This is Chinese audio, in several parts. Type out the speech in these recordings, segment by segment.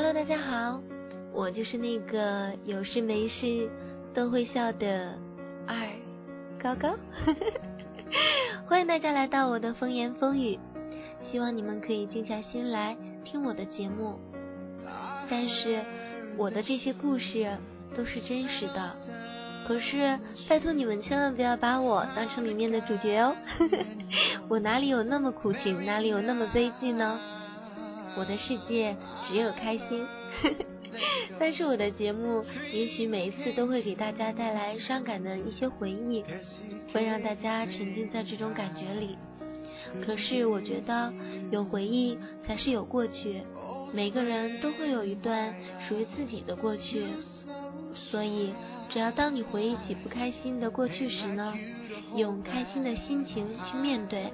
Hello，大家好，我就是那个有事没事都会笑的二高高，欢迎大家来到我的风言风语，希望你们可以静下心来听我的节目。但是我的这些故事都是真实的，可是拜托你们千万不要把我当成里面的主角哦，我哪里有那么苦情，哪里有那么悲剧呢？我的世界只有开心，但是我的节目也许每一次都会给大家带来伤感的一些回忆，会让大家沉浸在这种感觉里。可是我觉得有回忆才是有过去，每个人都会有一段属于自己的过去，所以只要当你回忆起不开心的过去时呢，用开心的心情去面对，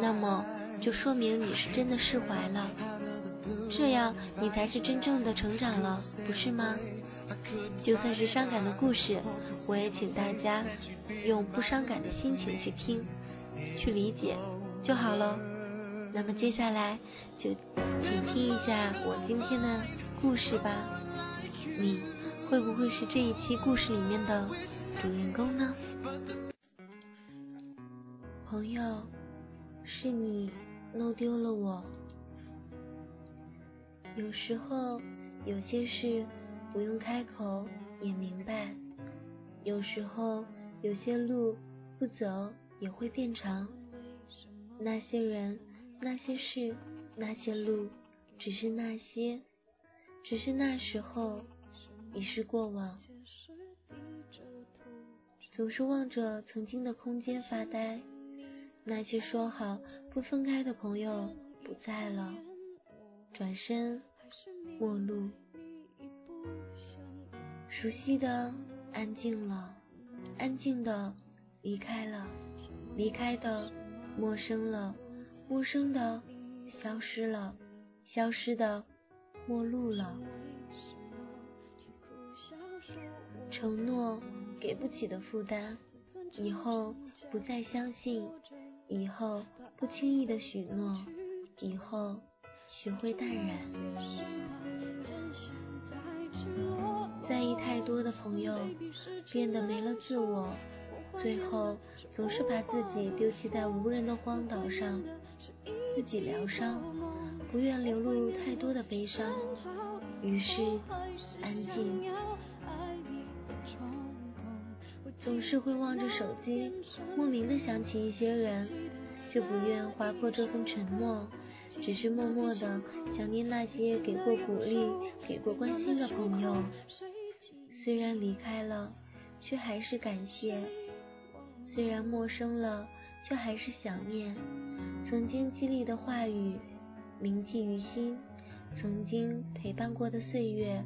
那么。就说明你是真的释怀了，这样你才是真正的成长了，不是吗？就算是伤感的故事，我也请大家用不伤感的心情去听，去理解就好了。那么接下来就请听一下我今天的故事吧。你会不会是这一期故事里面的主人公呢？朋友，是你。弄丢了我。有时候有些事不用开口也明白，有时候有些路不走也会变长。那些人、那些事、那些路，只是那些，只是那时候已是过往。总是望着曾经的空间发呆。那些说好不分开的朋友不在了，转身陌路。熟悉的安静了，安静的离开了，离开的陌生了，陌生的消失了，消失的陌路了。承诺给不起的负担，以后不再相信。以后不轻易的许诺，以后学会淡然。在意太多的朋友变得没了自我，最后总是把自己丢弃在无人的荒岛上，自己疗伤，不愿流露太多的悲伤，于是安静。总是会望着手机，莫名的想起一些人，却不愿划破这份沉默，只是默默的想念那些给过鼓励、给过关心的朋友。虽然离开了，却还是感谢；虽然陌生了，却还是想念。曾经激励的话语，铭记于心；曾经陪伴过的岁月，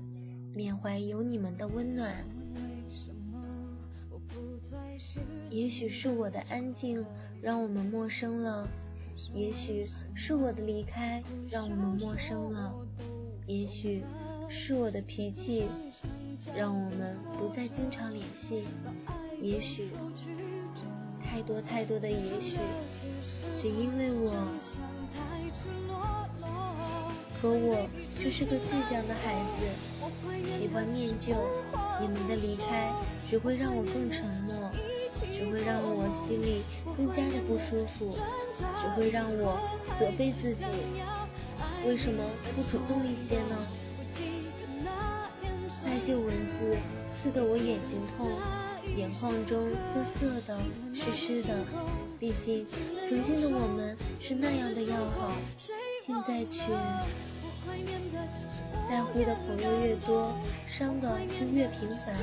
缅怀有你们的温暖。也许是我的安静让我们陌生了，也许是我的离开让我们陌生了，也许是我的脾气让我们不再经常联系，也许太多太多的也许，只因为我，可我却是个倔强的孩子，喜欢念旧，你们的离开只会让我更沉默。让我心里更加的不舒服，只会让我责备自己，为什么不主动一些呢？那些文字刺得我眼睛痛，眼眶中涩涩的、湿湿的。毕竟曾经的我们是那样的要好，现在却在乎的朋友越多，伤的就越频繁。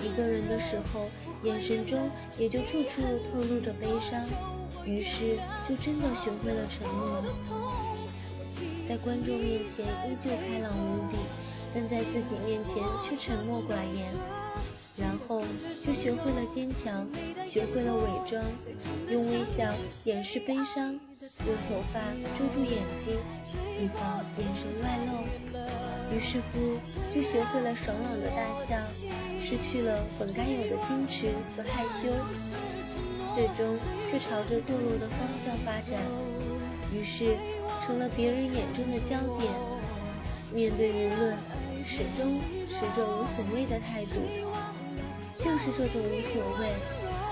一个人的时候，眼神中也就处处透露着悲伤，于是就真的学会了沉默。在观众面前依旧开朗无比，但在自己面前却沉默寡言。然后就学会了坚强，学会了伪装，用微笑掩饰悲伤，用头发遮住眼睛，以防眼神外露。于是乎，就学会了爽朗的大笑。失去了本该有的矜持和害羞，最终却朝着堕落的方向发展，于是成了别人眼中的焦点。面对舆论始终持着无所谓的态度。就是这种无所谓，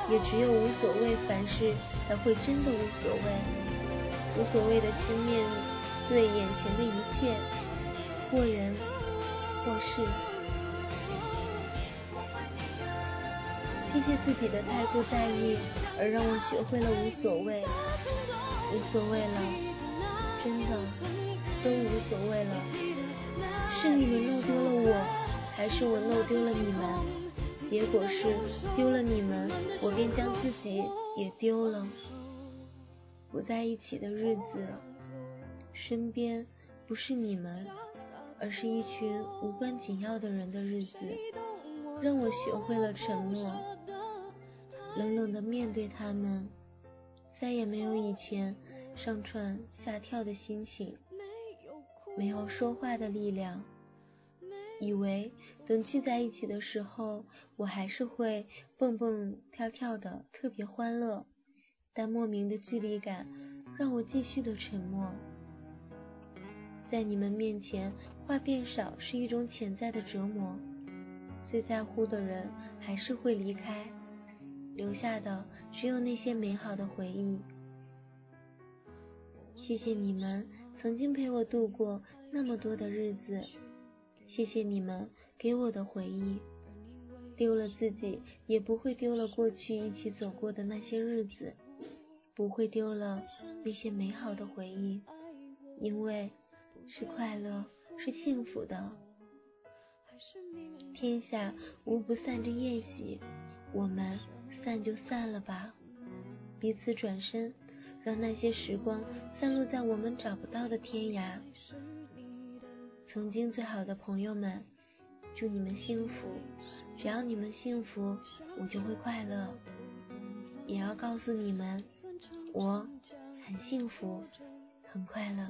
也只有无所谓，凡事才会真的无所谓。无所谓的去面对眼前的一切，或人或事。谢谢自己的太过在意，而让我学会了无所谓。无所谓了，真的都无所谓了。是你们弄丢了我，还是我弄丢了你们？结果是丢了你们，我便将自己也丢了。不在一起的日子，身边不是你们，而是一群无关紧要的人的日子，让我学会了沉默，冷冷的面对他们，再也没有以前上蹿下跳的心情，没有说话的力量。以为等聚在一起的时候，我还是会蹦蹦跳跳的，特别欢乐。但莫名的距离感让我继续的沉默。在你们面前，话变少是一种潜在的折磨。最在乎的人还是会离开，留下的只有那些美好的回忆。谢谢你们曾经陪我度过那么多的日子。谢谢你们给我的回忆，丢了自己也不会丢了过去一起走过的那些日子，不会丢了那些美好的回忆，因为是快乐，是幸福的。天下无不散之宴席，我们散就散了吧，彼此转身，让那些时光散落在我们找不到的天涯。曾经最好的朋友们，祝你们幸福。只要你们幸福，我就会快乐。也要告诉你们，我很幸福，很快乐。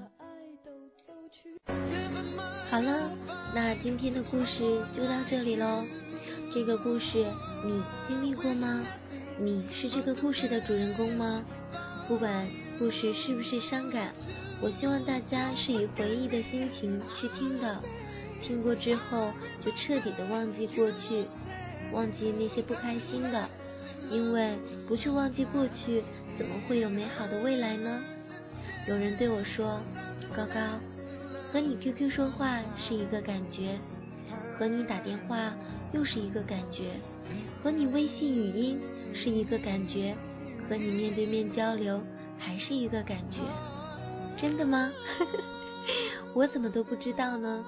好了，那今天的故事就到这里喽。这个故事你经历过吗？你是这个故事的主人公吗？不管故事是不是伤感。我希望大家是以回忆的心情去听的，听过之后就彻底的忘记过去，忘记那些不开心的，因为不去忘记过去，怎么会有美好的未来呢？有人对我说：“高高，和你 QQ 说话是一个感觉，和你打电话又是一个感觉，和你微信语音是一个感觉，和你面对面交流还是一个感觉。”真的吗？我怎么都不知道呢？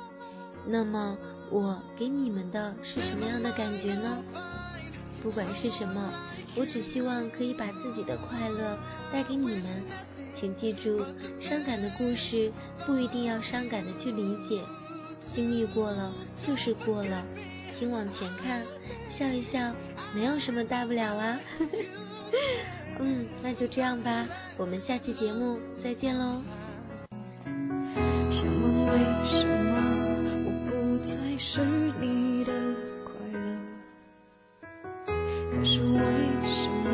那么我给你们的是什么样的感觉呢？不管是什么，我只希望可以把自己的快乐带给你们。请记住，伤感的故事不一定要伤感的去理解，经历过了就是过了，请往前看，笑一笑，没有什么大不了啊。嗯，那就这样吧，我们下期节目再见喽。想问为什么我不再是你的快乐？可是为什么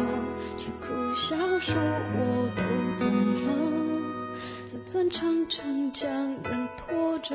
却苦笑说我都懂了？这段长城将人拖着，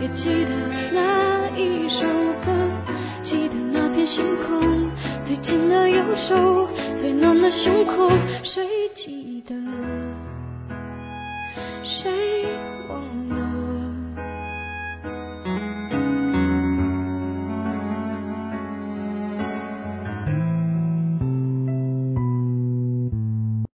也记得那一首歌，记得那片星空，最紧的右手，最暖的胸口，谁记？